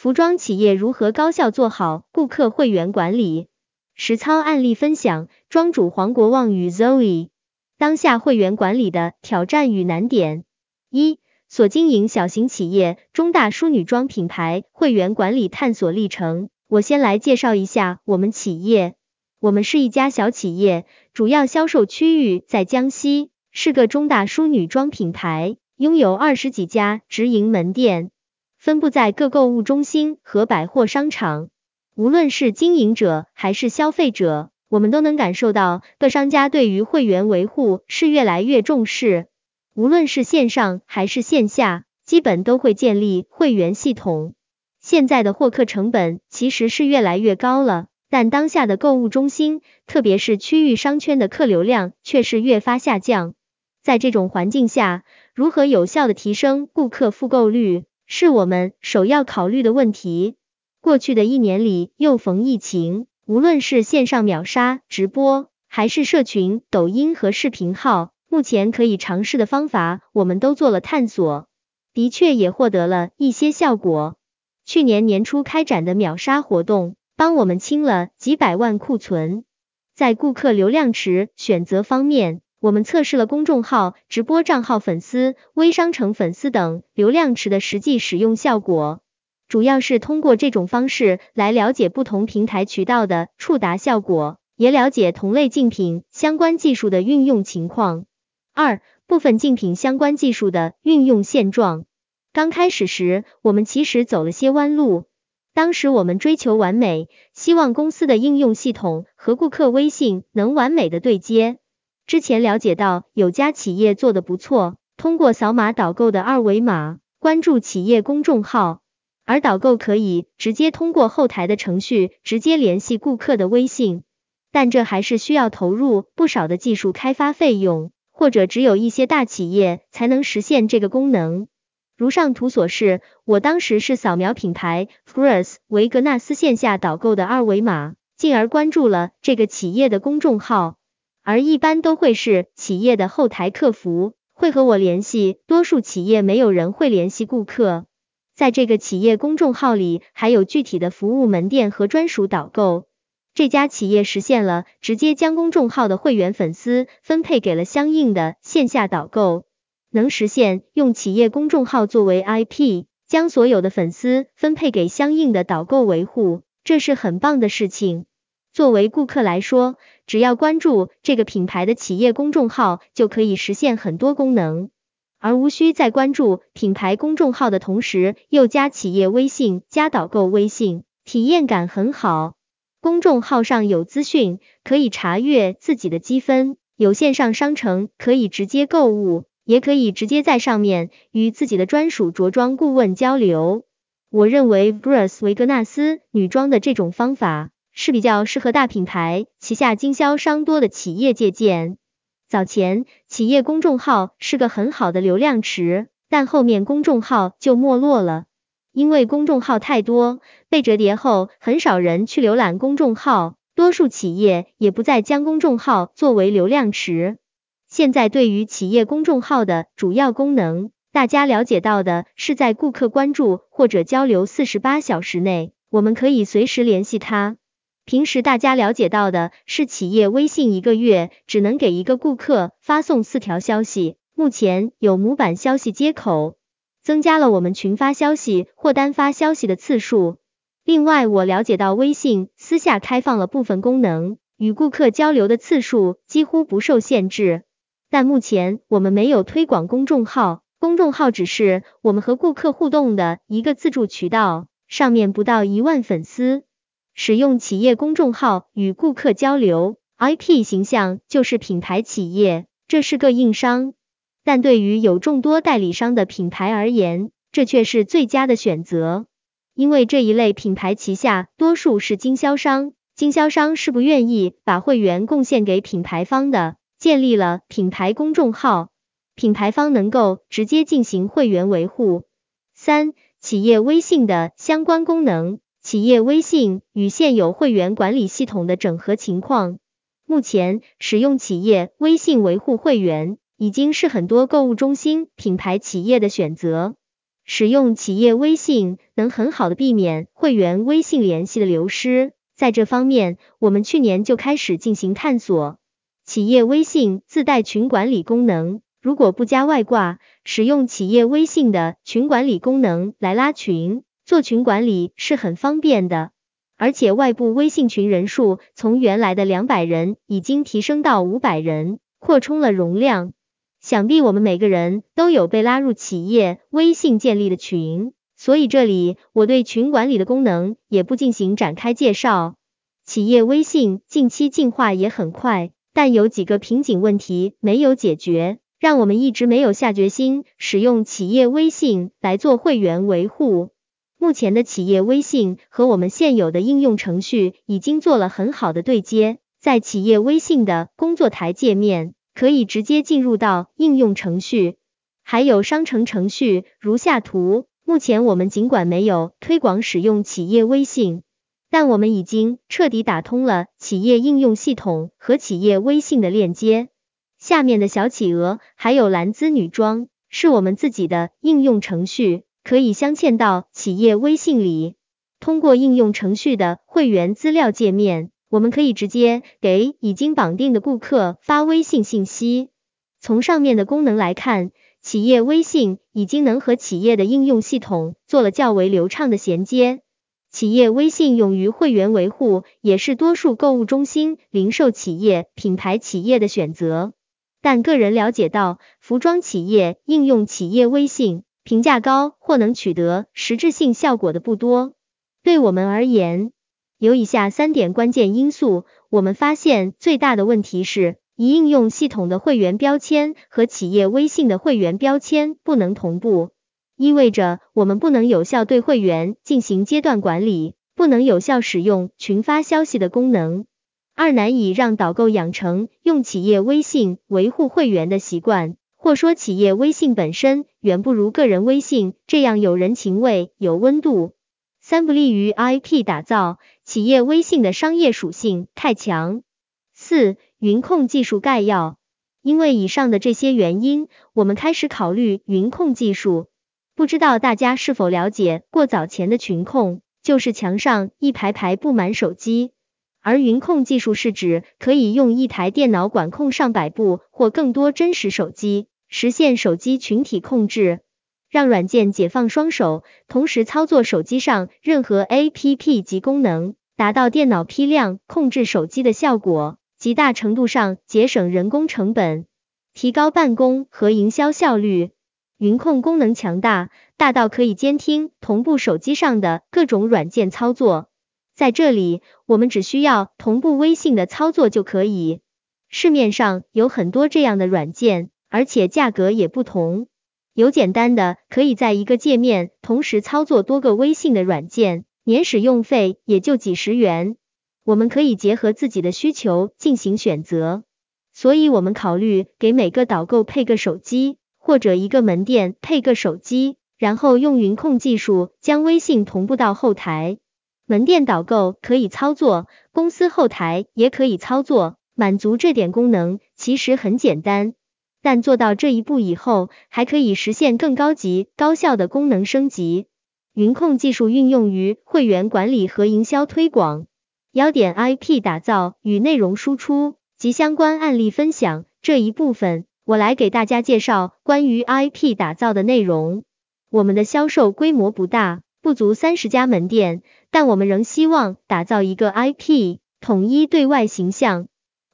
服装企业如何高效做好顾客会员管理？实操案例分享：庄主黄国旺与 Zoe，当下会员管理的挑战与难点。一、所经营小型企业中大淑女装品牌会员管理探索历程。我先来介绍一下我们企业。我们是一家小企业，主要销售区域在江西，是个中大淑女装品牌，拥有二十几家直营门店，分布在各购物中心和百货商场。无论是经营者还是消费者，我们都能感受到各商家对于会员维护是越来越重视。无论是线上还是线下，基本都会建立会员系统。现在的获客成本其实是越来越高了。但当下的购物中心，特别是区域商圈的客流量却是越发下降。在这种环境下，如何有效的提升顾客复购率，是我们首要考虑的问题。过去的一年里，又逢疫情，无论是线上秒杀直播，还是社群、抖音和视频号，目前可以尝试的方法，我们都做了探索，的确也获得了一些效果。去年年初开展的秒杀活动。帮我们清了几百万库存。在顾客流量池选择方面，我们测试了公众号、直播账号粉丝、微商城粉丝等流量池的实际使用效果，主要是通过这种方式来了解不同平台渠道的触达效果，也了解同类竞品相关技术的运用情况。二、部分竞品相关技术的运用现状。刚开始时，我们其实走了些弯路。当时我们追求完美，希望公司的应用系统和顾客微信能完美的对接。之前了解到有家企业做的不错，通过扫码导购的二维码关注企业公众号，而导购可以直接通过后台的程序直接联系顾客的微信，但这还是需要投入不少的技术开发费用，或者只有一些大企业才能实现这个功能。如上图所示，我当时是扫描品牌 Frus 维格纳斯线下导购的二维码，进而关注了这个企业的公众号，而一般都会是企业的后台客服会和我联系，多数企业没有人会联系顾客。在这个企业公众号里，还有具体的服务门店和专属导购。这家企业实现了直接将公众号的会员粉丝分配给了相应的线下导购。能实现用企业公众号作为 IP，将所有的粉丝分配给相应的导购维护，这是很棒的事情。作为顾客来说，只要关注这个品牌的企业公众号，就可以实现很多功能，而无需在关注品牌公众号的同时又加企业微信、加导购微信，体验感很好。公众号上有资讯，可以查阅自己的积分，有线上商城可以直接购物。也可以直接在上面与自己的专属着装顾问交流。我认为 Bruce 维格纳斯女装的这种方法是比较适合大品牌旗下经销商多的企业借鉴。早前企业公众号是个很好的流量池，但后面公众号就没落了，因为公众号太多，被折叠后很少人去浏览公众号，多数企业也不再将公众号作为流量池。现在对于企业公众号的主要功能，大家了解到的是在顾客关注或者交流四十八小时内，我们可以随时联系他。平时大家了解到的是企业微信一个月只能给一个顾客发送四条消息，目前有模板消息接口，增加了我们群发消息或单发消息的次数。另外，我了解到微信私下开放了部分功能，与顾客交流的次数几乎不受限制。但目前我们没有推广公众号，公众号只是我们和顾客互动的一个自助渠道，上面不到一万粉丝。使用企业公众号与顾客交流，IP 形象就是品牌企业，这是个硬伤。但对于有众多代理商的品牌而言，这却是最佳的选择，因为这一类品牌旗下多数是经销商，经销商是不愿意把会员贡献给品牌方的。建立了品牌公众号，品牌方能够直接进行会员维护。三、企业微信的相关功能，企业微信与现有会员管理系统的整合情况。目前使用企业微信维护会员，已经是很多购物中心品牌企业的选择。使用企业微信能很好的避免会员微信联系的流失，在这方面，我们去年就开始进行探索。企业微信自带群管理功能，如果不加外挂，使用企业微信的群管理功能来拉群，做群管理是很方便的。而且外部微信群人数从原来的两百人已经提升到五百人，扩充了容量。想必我们每个人都有被拉入企业微信建立的群，所以这里我对群管理的功能也不进行展开介绍。企业微信近期进化也很快。但有几个瓶颈问题没有解决，让我们一直没有下决心使用企业微信来做会员维护。目前的企业微信和我们现有的应用程序已经做了很好的对接，在企业微信的工作台界面可以直接进入到应用程序，还有商城程序如下图。目前我们尽管没有推广使用企业微信。但我们已经彻底打通了企业应用系统和企业微信的链接。下面的小企鹅还有兰姿女装是我们自己的应用程序，可以镶嵌到企业微信里。通过应用程序的会员资料界面，我们可以直接给已经绑定的顾客发微信信息。从上面的功能来看，企业微信已经能和企业的应用系统做了较为流畅的衔接。企业微信用于会员维护，也是多数购物中心、零售企业、品牌企业的选择。但个人了解到，服装企业应用企业微信，评价高或能取得实质性效果的不多。对我们而言，有以下三点关键因素。我们发现最大的问题是，一应用系统的会员标签和企业微信的会员标签不能同步。意味着我们不能有效对会员进行阶段管理，不能有效使用群发消息的功能。二难以让导购养成用企业微信维护会员的习惯，或说企业微信本身远不如个人微信这样有人情味、有温度。三不利于 IP 打造，企业微信的商业属性太强。四云控技术概要，因为以上的这些原因，我们开始考虑云控技术。不知道大家是否了解过早前的群控，就是墙上一排排布满手机，而云控技术是指可以用一台电脑管控上百部或更多真实手机，实现手机群体控制，让软件解放双手，同时操作手机上任何 APP 及功能，达到电脑批量控制手机的效果，极大程度上节省人工成本，提高办公和营销效率。云控功能强大，大到可以监听同步手机上的各种软件操作。在这里，我们只需要同步微信的操作就可以。市面上有很多这样的软件，而且价格也不同。有简单的，可以在一个界面同时操作多个微信的软件，年使用费也就几十元。我们可以结合自己的需求进行选择。所以，我们考虑给每个导购配个手机。或者一个门店配个手机，然后用云控技术将微信同步到后台。门店导购可以操作，公司后台也可以操作。满足这点功能其实很简单，但做到这一步以后，还可以实现更高级、高效的功能升级。云控技术运用于会员管理和营销推广。要点 IP 打造与内容输出及相关案例分享这一部分。我来给大家介绍关于 IP 打造的内容。我们的销售规模不大，不足三十家门店，但我们仍希望打造一个 IP 统一对外形象。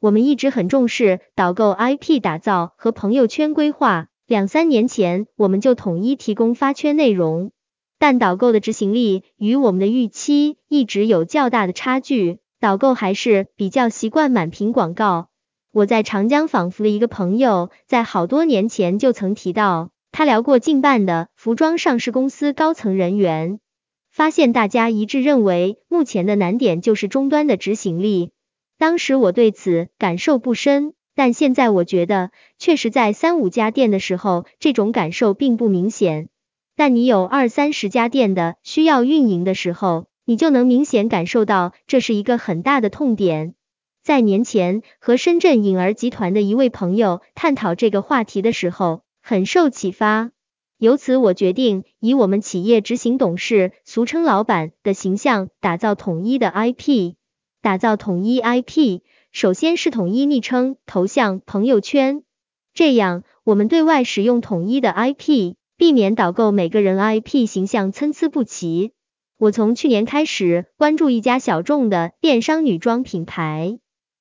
我们一直很重视导购 IP 打造和朋友圈规划。两三年前，我们就统一提供发圈内容，但导购的执行力与我们的预期一直有较大的差距。导购还是比较习惯满屏广告。我在长江仿佛的一个朋友，在好多年前就曾提到，他聊过近半的服装上市公司高层人员，发现大家一致认为，目前的难点就是终端的执行力。当时我对此感受不深，但现在我觉得，确实在三五家店的时候，这种感受并不明显。但你有二三十家店的需要运营的时候，你就能明显感受到，这是一个很大的痛点。在年前和深圳颖儿集团的一位朋友探讨这个话题的时候，很受启发。由此，我决定以我们企业执行董事，俗称老板的形象，打造统一的 IP。打造统一 IP，首先是统一昵称、头像、朋友圈，这样我们对外使用统一的 IP，避免导购每个人 IP 形象参差不齐。我从去年开始关注一家小众的电商女装品牌，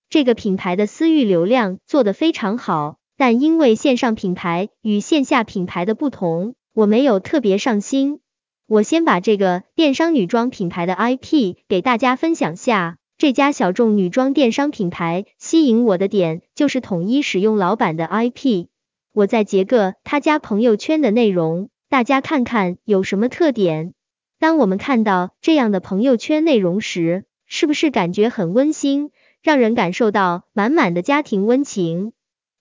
这个品牌的私域流量做得非常好。但因为线上品牌与线下品牌的不同，我没有特别上心。我先把这个电商女装品牌的 IP 给大家分享下。这家小众女装电商品牌吸引我的点就是统一使用老板的 IP。我再截个他家朋友圈的内容，大家看看有什么特点。当我们看到这样的朋友圈内容时，是不是感觉很温馨，让人感受到满满的家庭温情？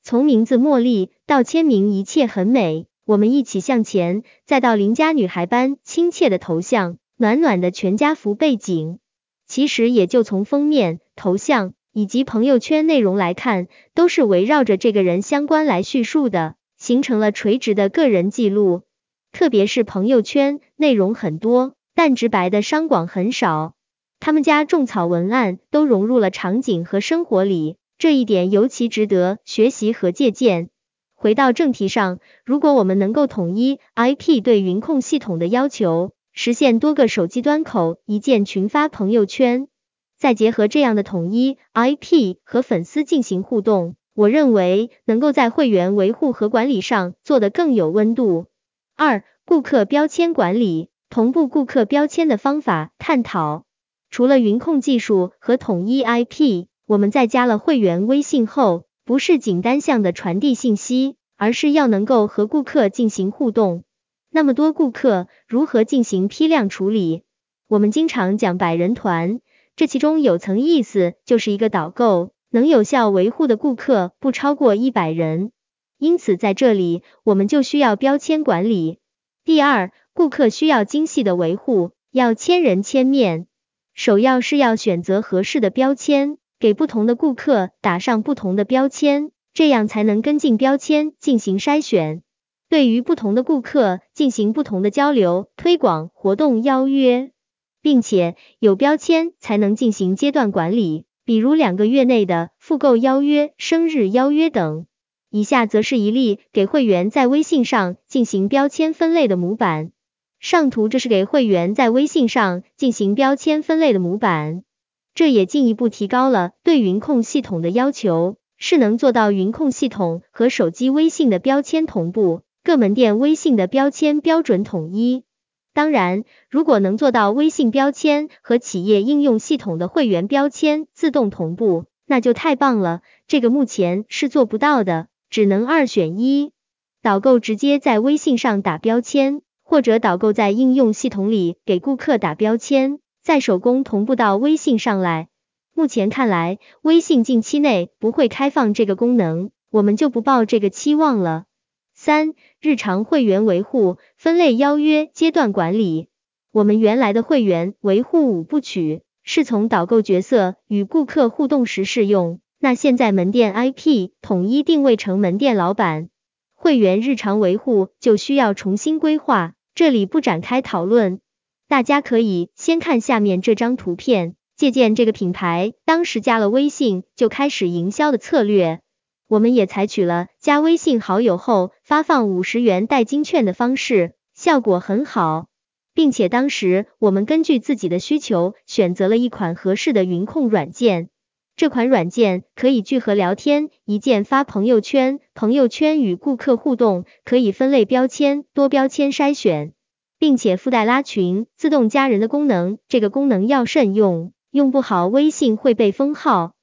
从名字茉莉到签名，一切很美。我们一起向前，再到邻家女孩般亲切的头像，暖暖的全家福背景。其实也就从封面、头像以及朋友圈内容来看，都是围绕着这个人相关来叙述的，形成了垂直的个人记录。特别是朋友圈内容很多，但直白的商广很少。他们家种草文案都融入了场景和生活里。这一点尤其值得学习和借鉴。回到正题上，如果我们能够统一 IP 对云控系统的要求，实现多个手机端口一键群发朋友圈，再结合这样的统一 IP 和粉丝进行互动，我认为能够在会员维护和管理上做得更有温度。二、顾客标签管理，同步顾客标签的方法探讨。除了云控技术和统一 IP。我们在加了会员微信后，不是仅单向的传递信息，而是要能够和顾客进行互动。那么多顾客如何进行批量处理？我们经常讲百人团，这其中有层意思，就是一个导购能有效维护的顾客不超过一百人。因此在这里，我们就需要标签管理。第二，顾客需要精细的维护，要千人千面，首要是要选择合适的标签。给不同的顾客打上不同的标签，这样才能跟进标签进行筛选。对于不同的顾客进行不同的交流、推广、活动邀约，并且有标签才能进行阶段管理，比如两个月内的复购邀约、生日邀约等。以下则是一例给会员在微信上进行标签分类的模板。上图这是给会员在微信上进行标签分类的模板。这也进一步提高了对云控系统的要求，是能做到云控系统和手机微信的标签同步，各门店微信的标签标准统一。当然，如果能做到微信标签和企业应用系统的会员标签自动同步，那就太棒了。这个目前是做不到的，只能二选一：导购直接在微信上打标签，或者导购在应用系统里给顾客打标签。再手工同步到微信上来，目前看来，微信近期内不会开放这个功能，我们就不抱这个期望了。三、日常会员维护、分类邀约、阶段管理。我们原来的会员维护五部曲，是从导购角色与顾客互动时适用，那现在门店 IP 统一定位成门店老板，会员日常维护就需要重新规划，这里不展开讨论。大家可以先看下面这张图片，借鉴这个品牌当时加了微信就开始营销的策略，我们也采取了加微信好友后发放五十元代金券的方式，效果很好，并且当时我们根据自己的需求选择了一款合适的云控软件，这款软件可以聚合聊天、一键发朋友圈、朋友圈与顾客互动，可以分类标签、多标签筛选。并且附带拉群、自动加人的功能，这个功能要慎用，用不好微信会被封号。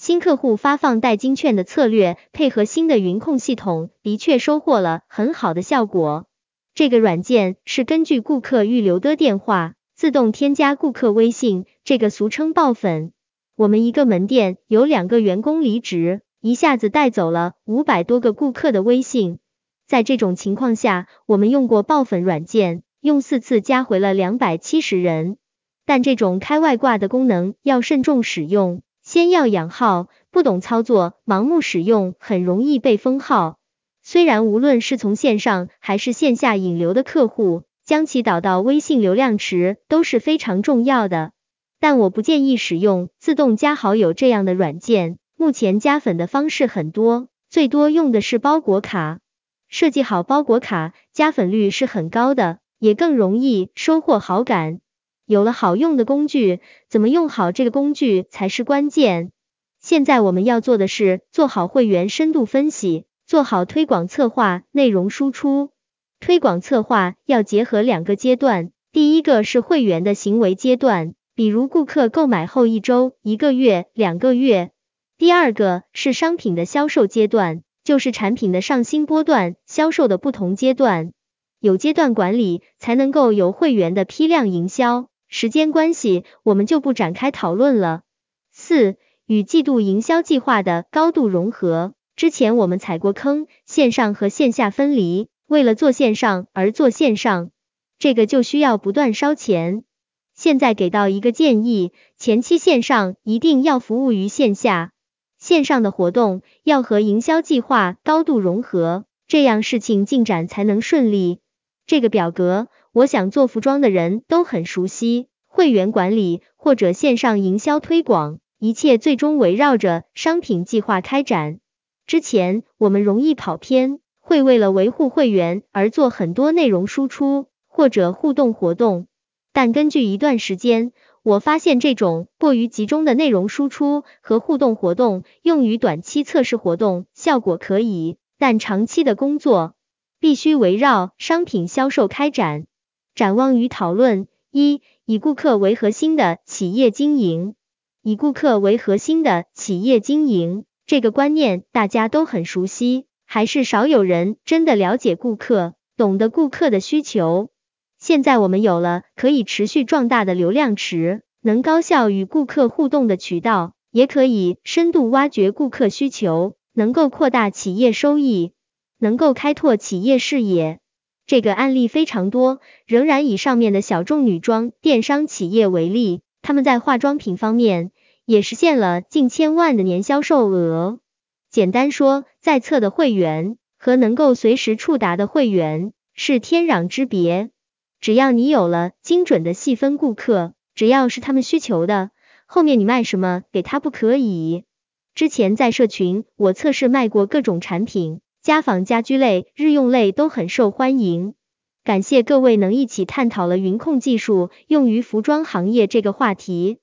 新客户发放代金券的策略，配合新的云控系统，的确收获了很好的效果。这个软件是根据顾客预留的电话，自动添加顾客微信，这个俗称爆粉。我们一个门店有两个员工离职，一下子带走了五百多个顾客的微信。在这种情况下，我们用过爆粉软件。用四次加回了两百七十人，但这种开外挂的功能要慎重使用，先要养号，不懂操作盲目使用很容易被封号。虽然无论是从线上还是线下引流的客户，将其导到微信流量池都是非常重要的，但我不建议使用自动加好友这样的软件。目前加粉的方式很多，最多用的是包裹卡。设计好包裹卡，加粉率是很高的，也更容易收获好感。有了好用的工具，怎么用好这个工具才是关键。现在我们要做的是做好会员深度分析。做好推广策划，内容输出。推广策划要结合两个阶段，第一个是会员的行为阶段，比如顾客购买后一周、一个月、两个月；第二个是商品的销售阶段，就是产品的上新波段、销售的不同阶段。有阶段管理，才能够有会员的批量营销。时间关系，我们就不展开讨论了。四、与季度营销计划的高度融合。之前我们踩过坑，线上和线下分离，为了做线上而做线上，这个就需要不断烧钱。现在给到一个建议，前期线上一定要服务于线下，线上的活动要和营销计划高度融合，这样事情进展才能顺利。这个表格，我想做服装的人都很熟悉，会员管理或者线上营销推广，一切最终围绕着商品计划开展。之前我们容易跑偏，会为了维护会员而做很多内容输出或者互动活动，但根据一段时间，我发现这种过于集中的内容输出和互动活动，用于短期测试活动效果可以，但长期的工作必须围绕商品销售开展。展望与讨论：一、以顾客为核心的企业经营，以顾客为核心的企业经营。这个观念大家都很熟悉，还是少有人真的了解顾客，懂得顾客的需求。现在我们有了可以持续壮大的流量池，能高效与顾客互动的渠道，也可以深度挖掘顾客需求，能够扩大企业收益，能够开拓企业视野。这个案例非常多，仍然以上面的小众女装电商企业为例，他们在化妆品方面。也实现了近千万的年销售额。简单说，在册的会员和能够随时触达的会员是天壤之别。只要你有了精准的细分顾客，只要是他们需求的，后面你卖什么给他不可以？之前在社群我测试卖过各种产品，家纺、家居类、日用类都很受欢迎。感谢各位能一起探讨了云控技术用于服装行业这个话题。